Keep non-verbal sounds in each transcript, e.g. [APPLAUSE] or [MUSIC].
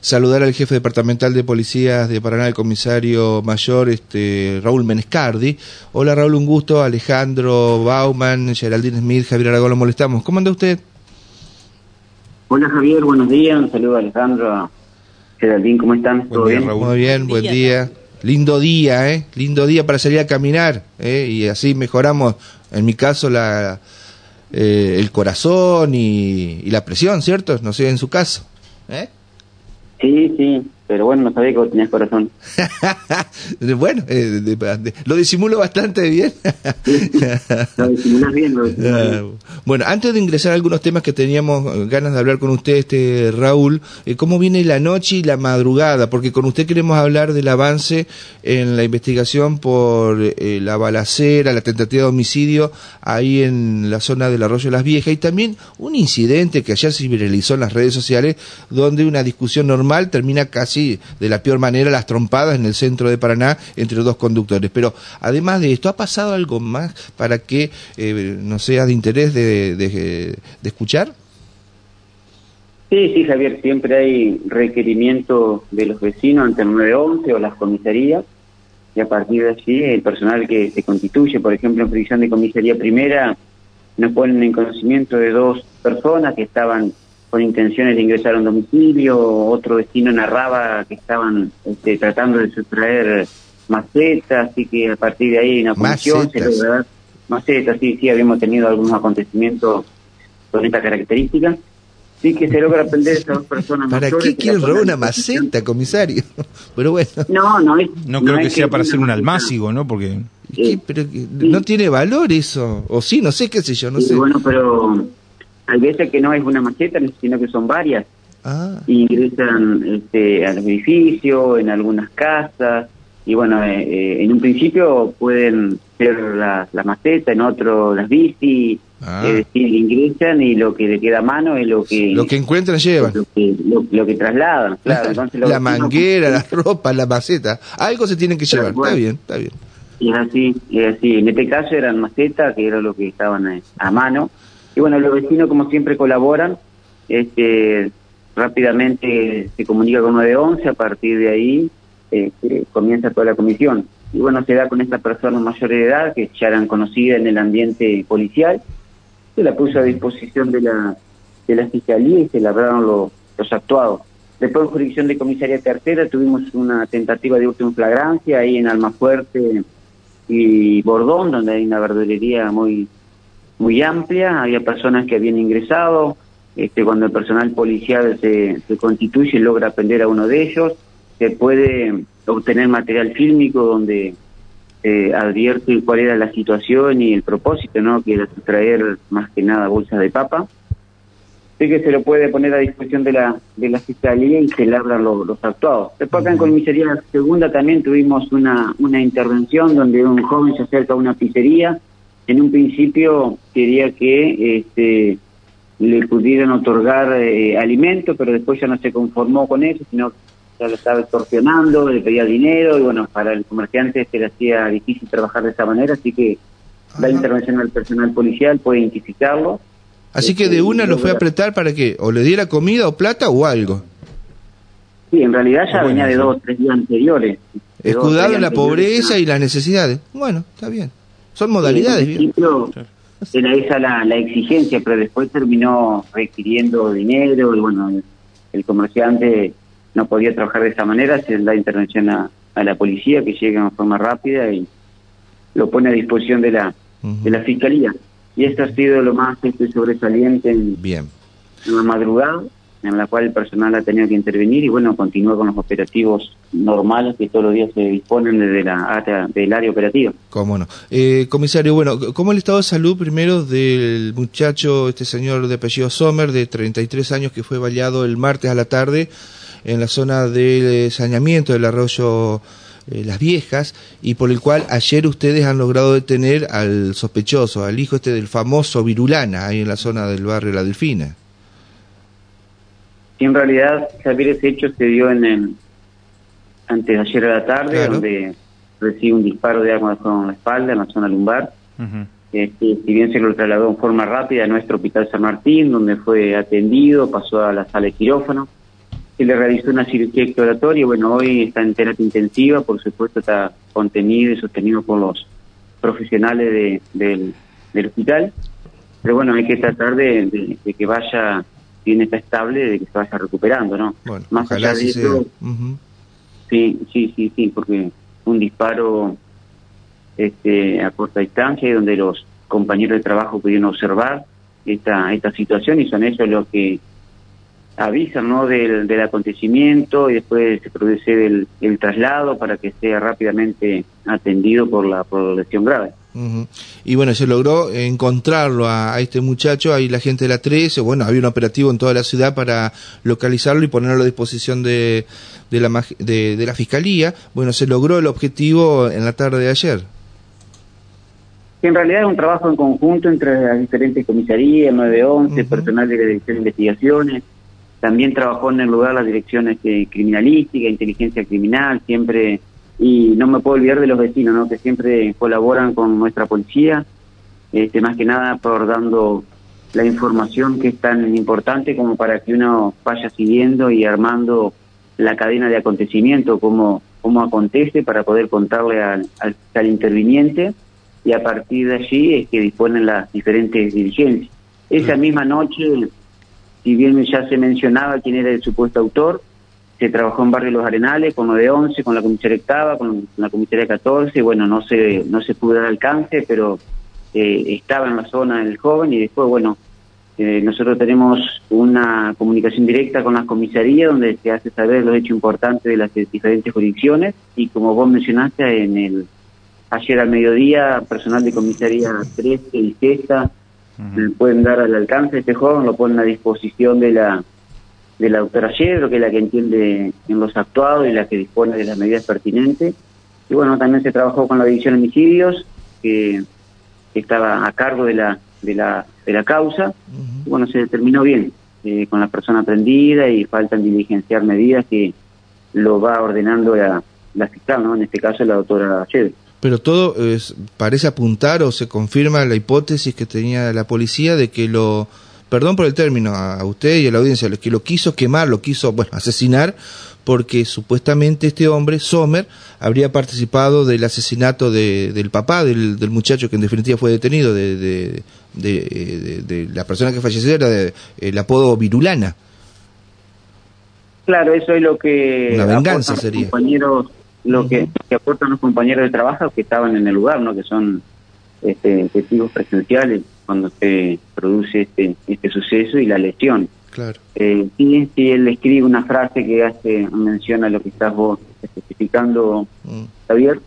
saludar al jefe departamental de policías de Paraná, el comisario mayor este, Raúl Menescardi. Hola Raúl, un gusto. Alejandro Bauman, Geraldine Smith, Javier Aragón, lo molestamos. ¿Cómo anda usted? Hola Javier, buenos días. Un saludo a Alejandro, Geraldine, ¿cómo están? ¿Todo bien? Muy bien, buen día. Lindo día, ¿eh? Lindo día para salir a caminar, ¿eh? Y así mejoramos, en mi caso, la, eh, el corazón y, y, la presión, ¿cierto? No sé, en su caso, ¿eh? Sí, sí, pero bueno, no sabía que vos tenías corazón. [LAUGHS] bueno, eh, lo disimulo bastante bien. lo disimulas bien, lo ah, Bueno, antes de ingresar a algunos temas que teníamos ganas de hablar con usted, este Raúl, eh, ¿cómo viene la noche y la madrugada? Porque con usted queremos hablar del avance en la investigación por eh, la balacera, la tentativa de homicidio ahí en la zona del Arroyo de las Viejas y también un incidente que ayer se viralizó en las redes sociales donde una discusión normal termina casi de la peor manera, las trompadas en el centro de Paraná entre dos conductores. Pero además de esto, ¿ha pasado algo más para que eh, no sea de interés de, de, escuchar? Sí, sí, Javier, siempre hay requerimiento de los vecinos ante el 911 o las comisarías y a partir de allí el personal que se constituye, por ejemplo, en prisión de comisaría primera, nos ponen en conocimiento de dos personas que estaban con intenciones de ingresar a un domicilio, otro vecino narraba que estaban este, tratando de sustraer macetas, así que a partir de ahí una comisión macetas. macetas, sí, sí, habíamos tenido algunos acontecimientos con esta característica. Sí que se logra aprender a esas dos personas ¿Para qué quieren robar una maceta, comisario? [LAUGHS] Pero bueno. No, no es. No, creo que sea para hacer un almácigo, ¿no? Porque. Pero no tiene valor eso. O sí, no sé, qué sé yo, no sé. Bueno, pero hay veces que no es una maceta, sino que son varias. Ah. ingresan este, al edificio, en algunas casas, y bueno, eh, eh, en un principio pueden ser las la macetas, en otro las bici, ah. es decir, ingresan y lo que le queda a mano es lo que... Lo que encuentran llevan. Lo que, lo, que trasladan, claro. [LAUGHS] Entonces, la manguera, la ropa, la maceta, algo se tienen que llevar, está bien, está bien. Y es así, es así. En este caso eran macetas, que era lo que estaban eh, a mano, y bueno, los vecinos como siempre colaboran, este, rápidamente se comunica con 911, a partir de ahí este, comienza toda la comisión. Y bueno, se da con esta persona mayor de edad, que ya eran conocidas en el ambiente policial, se la puso a disposición de la, de la fiscalía y se labraron los, los actuados. Después en jurisdicción de comisaría tercera tuvimos una tentativa de última flagrancia ahí en Almafuerte y Bordón, donde hay una verdulería muy muy amplia, había personas que habían ingresado, este, cuando el personal policial se, se constituye y logra aprender a uno de ellos, se puede obtener material fílmico donde eh, advierte cuál era la situación y el propósito, ¿no? que era traer más que nada bolsas de papa. Así que se lo puede poner a disposición de la, de la fiscalía y se labran los, los actuados. Después acá en comisaría segunda también tuvimos una, una intervención donde un joven se acerca a una pizzería en un principio quería que este, le pudieran otorgar eh, alimento, pero después ya no se conformó con eso, sino ya lo estaba extorsionando, le pedía dinero, y bueno, para el comerciante se le hacía difícil trabajar de esa manera, así que la intervención del personal policial puede identificarlo. Así que de este, una lo fue a apretar para que o le diera comida o plata o algo. Sí, en realidad ya venía de dos o tres días anteriores. Escudado en la pobreza y las necesidades. Bueno, está bien. Son modalidades. En principio era esa la, la, exigencia, pero después terminó requiriendo dinero y bueno, el, comerciante no podía trabajar de esa manera, se da intervención a, la policía que llega de forma rápida y lo pone a disposición de la, de la fiscalía. Y esto ha sido lo más este, sobresaliente en, Bien. en la madrugada en la cual el personal ha tenido que intervenir y bueno, continúa con los operativos normales que todos los días se disponen desde la área, del área operativa. Cómo no. Eh, comisario, bueno, ¿cómo el estado de salud primero del muchacho, este señor de apellido Sommer, de 33 años, que fue baleado el martes a la tarde en la zona del saneamiento del arroyo eh, Las Viejas y por el cual ayer ustedes han logrado detener al sospechoso, al hijo este del famoso Virulana, ahí en la zona del barrio La Delfina? En realidad, Javier, ese hecho se dio en el, antes de ayer a la tarde, donde recibe un disparo de arma con la espalda, en la zona lumbar. este, si bien se lo trasladó en forma rápida a nuestro hospital San Martín, donde fue atendido, pasó a la sala de quirófano. se le realizó una cirugía exploratoria, bueno, hoy está en terapia intensiva, por supuesto está contenido y sostenido por los profesionales del, hospital, pero bueno, hay que tratar de, que vaya, bien está estable, de que se vaya recuperando, ¿no? Bueno, Más allá de eso, sí, sí, sí, sí, porque un disparo este, a corta distancia y donde los compañeros de trabajo pudieron observar esta, esta situación y son ellos los que avisan ¿no? del, del acontecimiento y después se produce el, el, traslado para que sea rápidamente atendido por la, por lesión grave. Y bueno, se logró encontrarlo a, este muchacho, ahí la gente de la 13, bueno, había un operativo en toda la ciudad para localizarlo y ponerlo a disposición de, de, la, de, de la Fiscalía. Bueno, se logró el objetivo en la tarde de ayer. en realidad es un trabajo en conjunto entre las diferentes comisarías, 911, personal de la Dirección de Investigaciones, también trabajó en el lugar las direcciones de criminalística, inteligencia criminal, siempre, y no me puedo olvidar de los vecinos, ¿no? que siempre colaboran con nuestra policía, este, más que nada por dando la información que es tan importante como para que uno vaya siguiendo y armando la cadena de acontecimiento, como cómo acontece para poder contarle al, al, interviniente y a partir de allí es que disponen las diferentes diligencias. Esa misma noche si bien ya se mencionaba quién era el supuesto autor, se trabajó en Barrio Los Arenales con 911, con la comisaría octava, con la comisaría 14, bueno, no se, no se pudo dar alcance, pero eh, estaba en la zona el joven y después, bueno, eh, nosotros tenemos una comunicación directa con las comisarías donde se hace saber los hechos importantes de las diferentes jurisdicciones y como vos mencionaste en el ayer al mediodía, personal de comisaría 13 y sexta pueden dar al alcance de este joven, lo ponen a disposición de la de la doctora Yedro, que es la que entiende en los actuados y la que dispone de las medidas pertinentes. Y bueno, también se trabajó con la división de homicidios, que, estaba a cargo de la, de la, de la causa. y bueno, se determinó bien eh, con la persona prendida y faltan diligenciar medidas que lo va ordenando la, la fiscal, ¿no? en este caso la doctora Yedro pero todo es, parece apuntar o se confirma la hipótesis que tenía la policía de que lo, perdón por el término, a usted y a la audiencia, que lo quiso quemar, lo quiso, bueno, asesinar, porque supuestamente este hombre, Sommer, habría participado del asesinato de, del papá del, del, muchacho que en definitiva fue detenido, de, de, de la persona que falleció, era el apodo Virulana. Claro, eso es lo que... Una venganza sería. Compañeros lo que, aportan los compañeros de trabajo que estaban en el lugar, ¿no? que son este, testigos presenciales cuando se produce este, este suceso y la lesión. Claro. Eh, sí, sí, él escribe una frase que hace menciona lo que estás vos especificando, mm. Javier.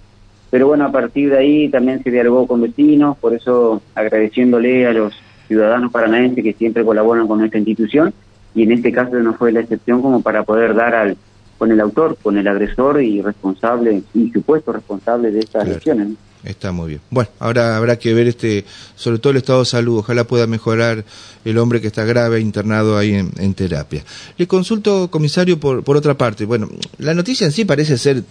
Pero bueno, a partir de ahí también se dialogó con vecinos, por eso agradeciéndole a los ciudadanos paranaenses que siempre colaboran con nuestra institución, y en este caso no fue la excepción como para poder dar al, con el autor, con el agresor y responsable y supuesto responsable de estas lesiones. Está muy bien. Bueno, ahora habrá que ver este, sobre todo el estado de salud. Ojalá pueda mejorar el hombre que está grave internado ahí en, terapia. Le consulto, comisario, por, por otra parte. Bueno, la noticia en sí parece ser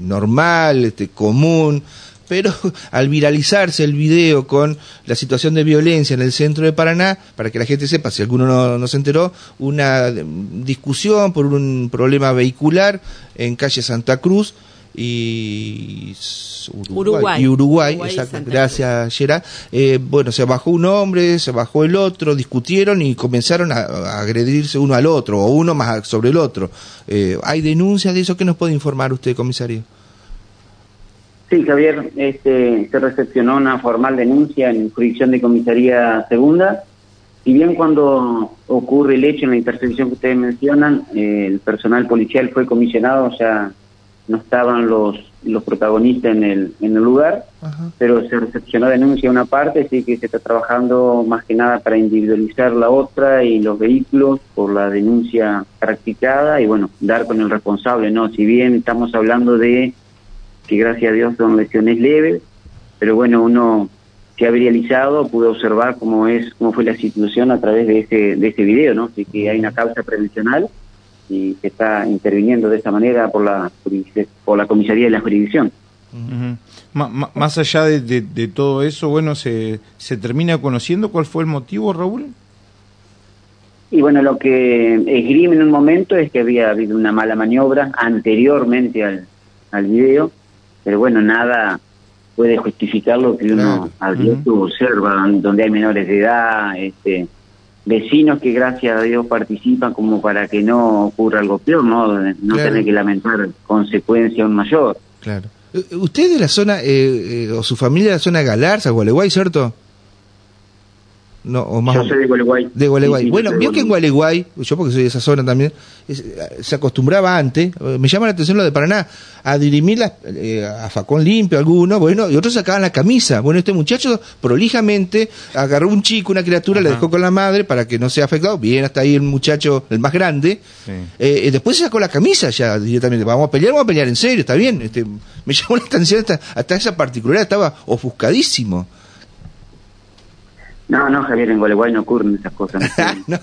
normal, este, común pero [LAUGHS] al viralizarse el video con la situación de violencia en el centro de Paraná, para que la gente sepa, si alguno no, se enteró, una discusión por un problema vehicular en calle Santa Cruz y Uruguay, y Uruguay, gracias Gerard. Eh, bueno, se bajó un hombre, se bajó el otro, discutieron y comenzaron a, agredirse uno al otro, o uno más sobre el otro. Eh, ¿Hay denuncias de eso? ¿Qué nos puede informar usted, comisario? Sí, Javier, este, se recepcionó una formal denuncia en jurisdicción de comisaría segunda. Y bien cuando ocurre el hecho en la intersección que ustedes mencionan, eh, el personal policial fue comisionado, o sea, no estaban los los protagonistas en el, en el lugar, pero se recepcionó denuncia una parte, sí que se está trabajando más que nada para individualizar la otra y los vehículos por la denuncia practicada y bueno, dar con el responsable, ¿no? Si bien estamos hablando de que gracias a Dios son lesiones leves, pero bueno, uno se ha viralizado, pudo observar cómo es cómo fue la situación a través de ese de ese video, ¿no? Así que hay una causa prevencional y se está interviniendo de esa manera por la por la comisaría de la jurisdicción. Más allá de, de, todo eso, bueno, se, se termina conociendo cuál fue el motivo, Raúl. Y bueno, lo que esgrime en un momento es que había habido una mala maniobra anteriormente al, al video, pero bueno, nada puede justificar lo que uno Claro. observa, donde hay menores de edad, este, vecinos que gracias a Dios participan como para que no ocurra algo peor, no, no Claro. tener que lamentar consecuencias aún mayor. Claro. Eh, ¿Usted de la zona, eh, eh, o su familia de la zona Galarza, Gualeguay, cierto? No, o más Yo soy de Gualeguay. De Gualeguay. Sí, sí, bueno, vio que en Gualeguay, yo porque soy de esa zona también, es- eh, se acostumbraba antes, eh, me llama la atención lo de Paraná, a dirimir las, eh, a facón limpio algunos, bueno, y otros sacaban la camisa. Bueno, este muchacho prolijamente agarró un chico, una criatura, le Ajá. dejó con la madre para que no sea afectado. Bien, hasta ahí el muchacho, el más grande. Sí. Eh, eh, después se sacó la camisa ya directamente. Vamos a pelear, vamos a pelear en serio, está bien. Este, me [LAUGHS] llamó la atención hasta, hasta esa particularidad, estaba ofuscadísimo. No, no, Javier, en Gualeguay no ocurren esas cosas. [LAUGHS] no,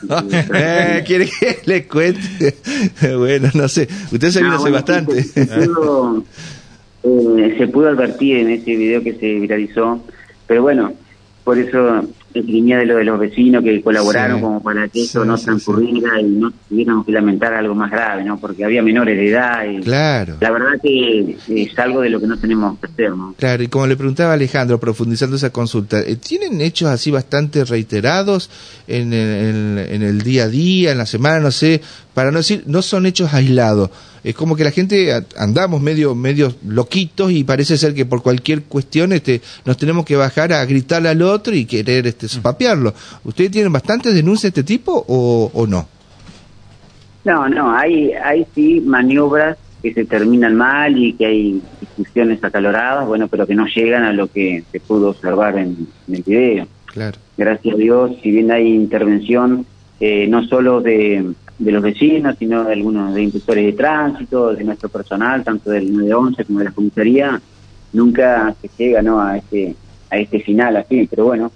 eh, quiere que le cuente. [LAUGHS] bueno, no sé. Usted se vino No, hace bastante. Se, se pudo, [LAUGHS] eh, se pudo advertir en ese video que se viralizó, pero bueno, por eso esgrimía de lo de los vecinos que colaboraron Sí. como para que esto Sí, no sí, transcurriera y no tuviéramos que lamentar algo más grave, ¿no? Porque había menores de edad y claro. la verdad que es algo de lo que no tenemos que hacer, ¿no? Claro, y como le preguntaba Alejandro, profundizando esa consulta, eh, ¿tienen hechos así bastante reiterados en el, en- en el día a día, en la semana, no sé, para no decir, no son hechos aislados? Es como que la gente andamos medio, medio loquitos y parece ser que por cualquier cuestión este, nos tenemos que bajar a gritarle al otro y querer este, papearlo. ¿Ustedes tienen bastantes denuncias de este tipo o, o no? No, no, hay, hay sí maniobras que se terminan mal y que hay discusiones acaloradas, bueno, pero que no llegan a lo que se pudo observar en, en el video. Claro. Gracias a Dios, si bien hay intervención eh, no solo de, de los vecinos, sino de algunos de inspectores de tránsito, de nuestro personal, tanto del 911 como de la comisaría, nunca se llega ¿no? a este a este final así, pero bueno,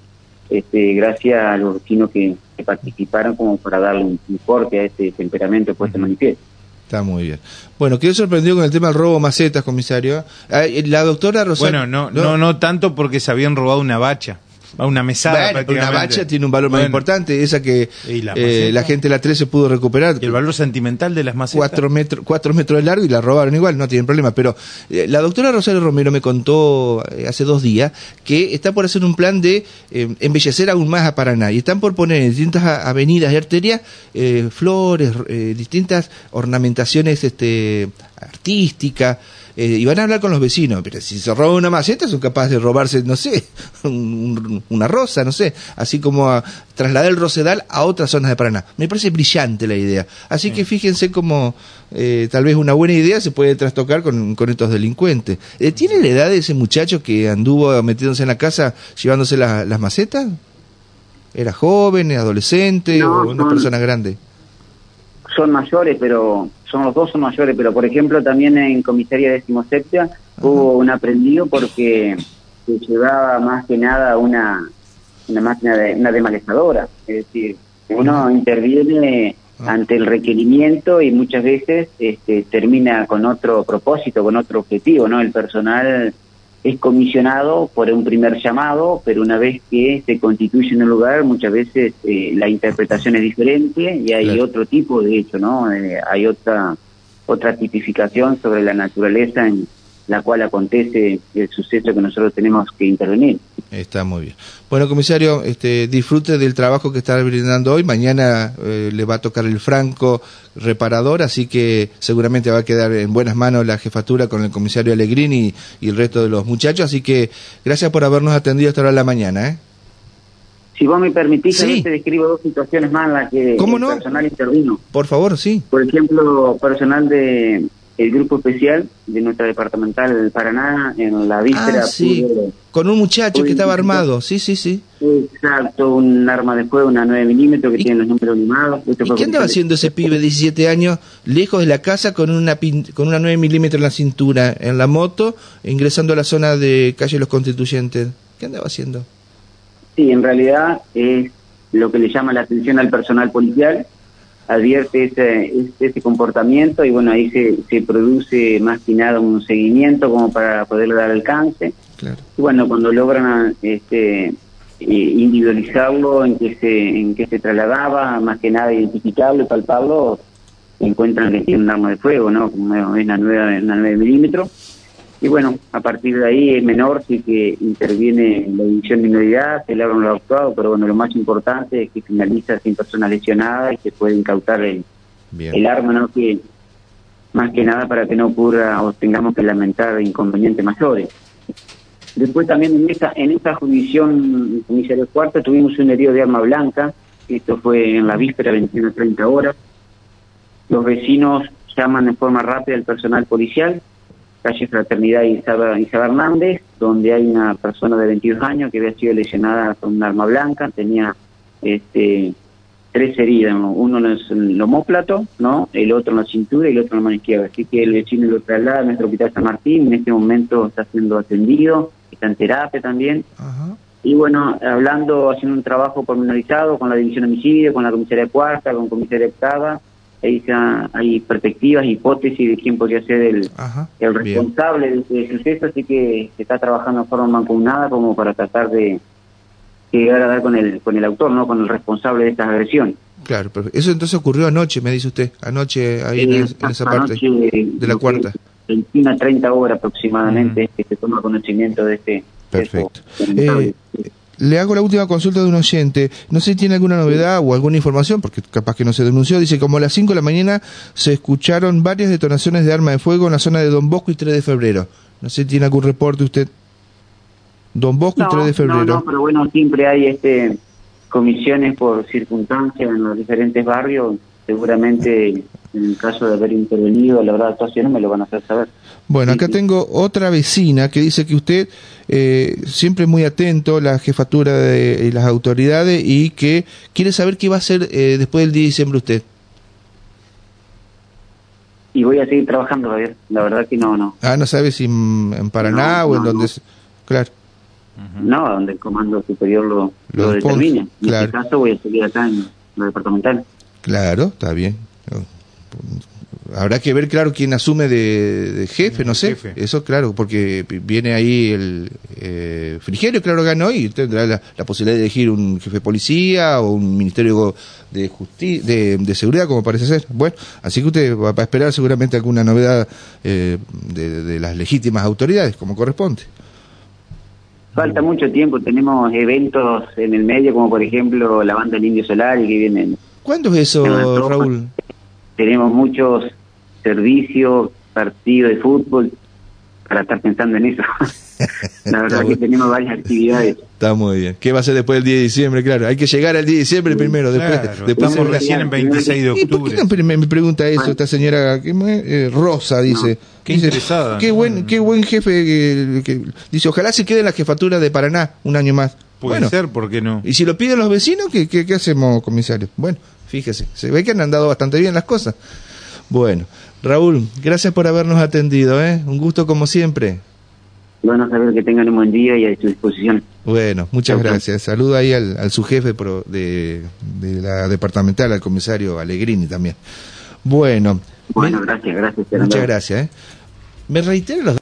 este, gracias a los vecinos que, que participaron como para darle un, un corte a este temperamento puesto en manifiesto. Está muy bien. Bueno, quedé sorprendido con el tema del robo macetas, comisario. Ah, eh, La doctora Rosario... Bueno, no, no, no tanto porque se habían robado una bacha, a una mesada Bueno, una bacha tiene un valor más importante, esa que la eh, la gente de la 13 pudo recuperar. Y el valor sentimental de las macetas. Cuatro metros, cuatro metros de largo y la robaron igual, no tienen problema. Pero eh, la doctora Rosario Romero me contó eh, hace dos días que está por hacer un plan de eh, embellecer aún más a Paraná y están por poner en distintas avenidas y arterias eh, flores, eh, distintas ornamentaciones este, artísticas. Eh, y van a hablar con los vecinos, pero si se roban una maceta son capaces de robarse, no sé, [LAUGHS] un- una rosa, no sé, así como a trasladar el rosedal a otras zonas de Paraná. Me parece brillante la idea. Así que fíjense cómo eh, tal vez una buena idea se puede trastocar con, con estos delincuentes. Eh, ¿Tiene la edad de ese muchacho que anduvo metiéndose en la casa llevándose la- las macetas? ¿Era joven, adolescente No, o una persona grande? Son mayores, pero son los dos son mayores, pero por ejemplo también en comisaría decimosexta hubo un aprendido porque se llevaba más que nada una una máquina de una demalezadora, es decir, uno interviene Ah. ante el requerimiento y muchas veces este, termina con otro propósito, con otro objetivo, ¿no? El personal es comisionado por un primer llamado, pero una vez que se constituye en un lugar, muchas veces eh, la interpretación es diferente y hay Claro. otro tipo de hecho, ¿no? Eh, hay otra otra tipificación sobre la naturaleza en la cual acontece el suceso que nosotros tenemos que intervenir. Está muy bien. Bueno, comisario, este, disfrute del trabajo que está brindando hoy. Mañana eh, le va a tocar el franco reparador, así que seguramente va a quedar en buenas manos la jefatura con el comisario Alegrini y, y el resto de los muchachos. Así que gracias por habernos atendido hasta ahora de la mañana. ¿eh? Si vos me permitís, Sí. yo te describo dos situaciones más en las que ¿Cómo el no? personal intervino. Por favor, sí. Por ejemplo, personal de el grupo especial de nuestra departamental del Paraná en la víspera Ah, sí. pudo- Con un muchacho que estaba armado. Sí, sí, sí. exacto un arma de fuego, una 9 milímetros que ¿Y- tiene los números animados. Esto ¿Y fue qué andaba haciendo ese pibe de 17 años lejos de la casa con una pin- con una 9 milímetros en la cintura, en la moto, ingresando a la zona de calle Los Constituyentes? ¿Qué andaba haciendo? Sí, en realidad es lo que le llama la atención al personal policial, advierte ese, ese comportamiento y bueno, ahí se, se produce más que nada un seguimiento como para poderle dar alcance. Claro. Y bueno, cuando logran este, individualizarlo, en qué se, en qué se trasladaba, más que nada identificarlo y palparlo, encuentran que tiene un arma de fuego, ¿no? Como es una 9, una 9 milímetros. Y bueno, a partir de ahí el menor sí que interviene en la división de inmunidad, se le abren los actuado, pero bueno, lo más importante es que finaliza sin persona lesionada y se puede incautar el, el arma, ¿no? Que más que nada para que no ocurra o tengamos que lamentar inconvenientes mayores. Después también en esta, en esta jurisdicción, comisario cuarta, tuvimos un herido de arma blanca, esto fue en la víspera, 21 30 horas. Los vecinos llaman en forma rápida al personal policial, calle Fraternidad Isabel, Isabel Hernández, donde hay una persona de 22 años que había sido lesionada con un arma blanca, tenía este tres heridas, uno en el homóplato, ¿no? el otro en la cintura y el otro en la mano izquierda. Así que el vecino lo traslada a nuestro hospital San Martín, en este momento está siendo atendido, está en terapia también. Y bueno, hablando, haciendo un trabajo pormenorizado con la División de Homicidio, con la Comisaría Cuarta, con la Comisaría Octava, ahí hay perspectivas, hipótesis de quién podría ser el, el responsable de este suceso, así que se está trabajando de forma mancomunada como para tratar de llegar a dar con el, con el autor, no con el responsable de estas agresiones. Claro, pero eso entonces ocurrió anoche, me dice usted, anoche ahí en, esa parte de la cuarta. 21 30 horas aproximadamente que se toma conocimiento de este... Perfecto. Eh, le hago la última consulta de un oyente. No sé si tiene alguna novedad o alguna información, porque capaz que no se denunció. Dice, como a las 5 de la mañana se escucharon varias detonaciones de arma de fuego en la zona de Don Bosco y 3 de febrero. No sé si tiene algún reporte usted. Don Bosco y 3 de febrero. No, no, pero bueno, siempre hay este comisiones por circunstancias en los diferentes barrios. Seguramente en el caso de haber intervenido a la hora de actuación me lo van a hacer saber. Bueno, acá tengo otra vecina que dice que usted eh, siempre muy atento, la jefatura de las autoridades y que quiere saber qué va a hacer eh, después del 10 de diciembre usted. Y voy a seguir trabajando, Javier. La verdad que no, no. Ah, no sabe si en, Paraná o en donde... Claro. No, donde el Comando Superior lo, lo, determine. En este caso voy a seguir acá en lo departamental. Claro, está bien. Habrá que ver, claro, quién asume de, jefe, no sé. Eso, claro, porque viene ahí el eh, Frigerio, claro, ganó y tendrá la, posibilidad de elegir un jefe de policía o un ministerio de, justicia, de, seguridad, como parece ser. Bueno, así que usted va a esperar seguramente alguna novedad eh, de, las legítimas autoridades, como corresponde. Falta mucho tiempo, tenemos eventos en el medio, como por ejemplo la banda del Indio Solar y que vienen. ¿Cuándo es eso, Raúl? tenemos muchos servicios, partidos de fútbol, para estar pensando en eso. [LAUGHS] La verdad que tenemos varias actividades. Está muy bien. ¿Qué va a ser después del 10 de diciembre? Claro, hay que llegar al 10 de diciembre primero. Después, después estamos recién en 26 de octubre. ¿Y por qué me, pregunta eso esta señora? Eh, Rosa dice. qué interesada. Qué buen, qué buen jefe. Que, dice, ojalá se quede en la jefatura de Paraná un año más. Puede ser, ¿por qué no? Y si lo piden los vecinos, ¿qué, qué, qué hacemos, comisario? Bueno, Fíjese, se ve que han andado bastante bien las cosas. Bueno, Raúl, gracias por habernos atendido, ¿eh? Un gusto como siempre. Bueno, saber que tengan un buen día y a su disposición. Bueno, muchas gracias. Saluda ahí al, al subjefe de, de, la departamental, al comisario Alegrini también. Bueno. Bueno, gracias, gracias. Muchas gracias, ¿eh? Me reitero los